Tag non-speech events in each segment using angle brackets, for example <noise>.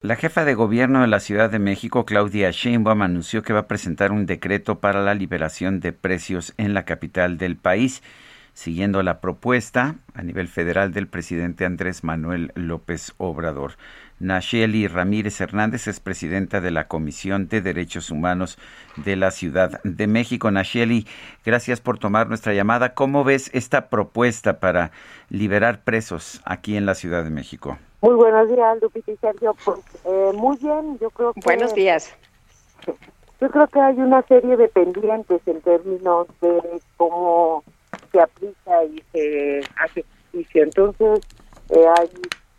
La jefa de gobierno de la Ciudad de México, Claudia Sheinbaum, anunció que va a presentar un decreto para la liberación de precios en la capital del país, siguiendo la propuesta a nivel federal del presidente Andrés Manuel López Obrador. Nacheli Ramírez Hernández es presidenta de la Comisión de Derechos Humanos de la Ciudad de México. Nacheli, gracias por tomar nuestra llamada. ¿Cómo ves esta propuesta para liberar presos aquí en la Ciudad de México? Muy buenos días, Lupita y Sergio. Pues, eh, muy bien, yo creo que... Buenos días. <laughs> Yo creo que hay una serie de pendientes en términos de cómo se aplica y se hace justicia. Entonces, eh, hay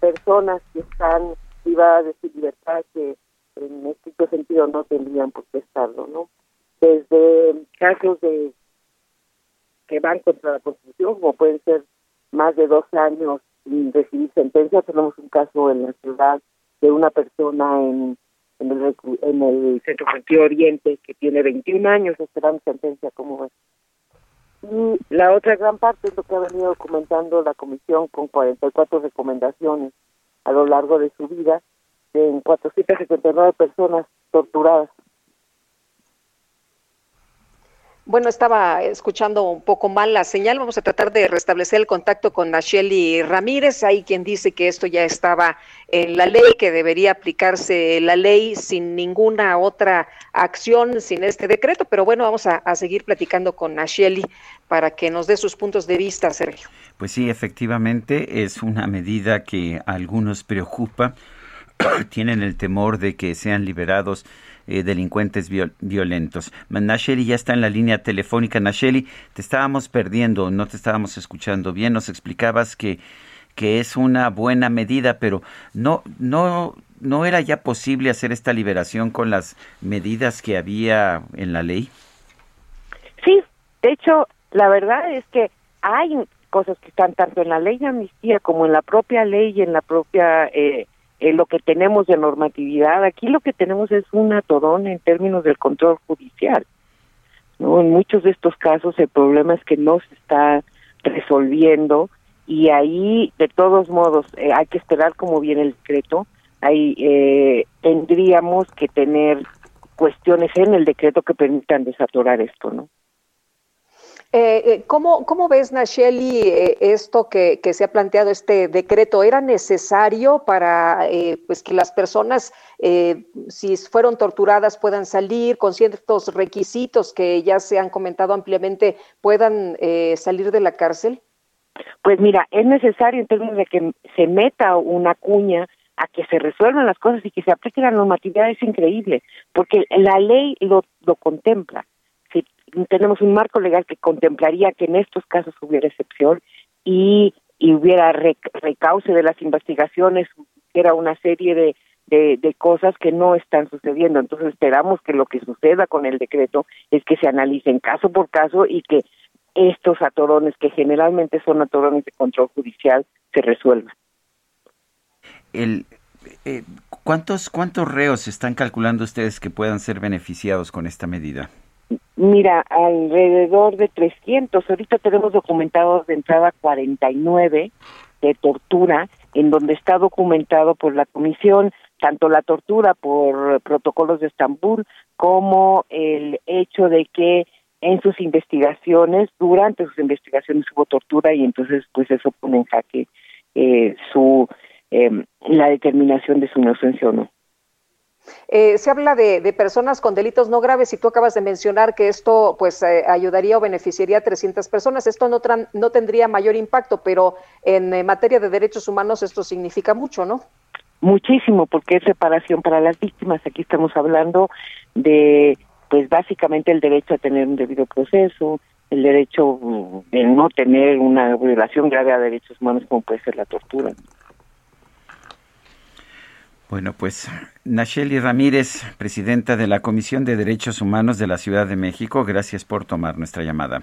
personas que están privadas de su libertad que en este sentido no tendrían por qué estarlo, ¿no? Desde casos de que van contra la Constitución, como pueden ser más de dos años recibir sentencia, tenemos un caso en la ciudad de una persona en, en el, en el Centro Sentido Oriente que tiene 21 años esperando sentencia como es. Y la otra gran parte es lo que ha venido documentando la comisión con 44 recomendaciones a lo largo de su vida en 479 personas torturadas. Bueno, estaba escuchando un poco mal la señal. Vamos a tratar de restablecer el contacto con Nacheli Ramírez. Hay quien dice que esto ya estaba en la ley, que debería aplicarse la ley sin ninguna otra acción, sin este decreto. Pero bueno, vamos a, seguir platicando con Nacheli para que nos dé sus puntos de vista, Sergio. Pues sí, efectivamente es una medida que a algunos preocupa. <clears throat> Tienen el temor de que sean liberados eh, delincuentes violentos. Nacheli ya está en la línea telefónica. Nacheli, te estábamos perdiendo, no te estábamos escuchando bien. Nos explicabas que, que es una buena medida, pero no, no, no era ya posible hacer esta liberación con las medidas que había en la ley. Sí, de hecho, la verdad es que hay cosas que están tanto en la ley de amnistía como en la propia ley y en la propia eh, eh, lo que tenemos de normatividad. Aquí lo que tenemos es un atorón en términos del control judicial. ¿no? En muchos de estos casos el problema es que no se está resolviendo y ahí, de todos modos, eh, hay que esperar como viene el decreto. Ahí eh, tendríamos que tener cuestiones en el decreto que permitan desatorar esto, ¿no? Eh, eh, ¿cómo, ¿Cómo ves, Nacheli, eh, esto que, se ha planteado, este decreto? ¿Era necesario para eh, pues que las personas, eh, si fueron torturadas, puedan salir con ciertos requisitos que ya se han comentado ampliamente, puedan eh, salir de la cárcel? Pues mira, es necesario en términos de que se meta una cuña a que se resuelvan las cosas y que se aplique la normatividad es increíble, porque la ley lo, lo contempla tenemos un marco legal que contemplaría que en estos casos hubiera excepción y, y hubiera recauce de las investigaciones, hubiera una serie de, de, de, cosas que no están sucediendo. Entonces esperamos que lo que suceda con el decreto es que se analicen caso por caso y que estos atorones, que generalmente son atorones de control judicial, se resuelvan. El, eh, ¿cuántos, ¿Cuántos reos están calculando ustedes que puedan ser beneficiados con esta medida? Mira, alrededor de 300. Ahorita tenemos documentados de entrada 49 de tortura, en donde está documentado por la comisión tanto la tortura por protocolos de Estambul como el hecho de que en sus investigaciones, durante sus investigaciones hubo tortura y entonces pues eso pone en jaque eh, su eh, la determinación de su inocencia o no. Eh, se habla de, de, personas con delitos no graves y tú acabas de mencionar que esto pues eh, ayudaría o beneficiaría a 300 personas. Esto no, no tendría mayor impacto, pero en eh, materia de derechos humanos esto significa mucho, ¿no? Muchísimo, porque es reparación para las víctimas. Aquí estamos hablando de, pues básicamente el derecho a tener un debido proceso, el derecho de no tener una violación grave a derechos humanos como puede ser la tortura. Bueno, pues Nacheli Ramírez, presidenta de la Comisión de Derechos Humanos de la Ciudad de México, gracias por tomar nuestra llamada.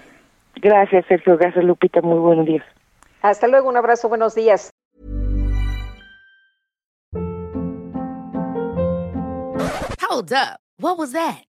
Gracias, Sergio. Gracias, Lupita. Muy buenos días. Hasta luego, un abrazo, buenos días. Hold up. What was that?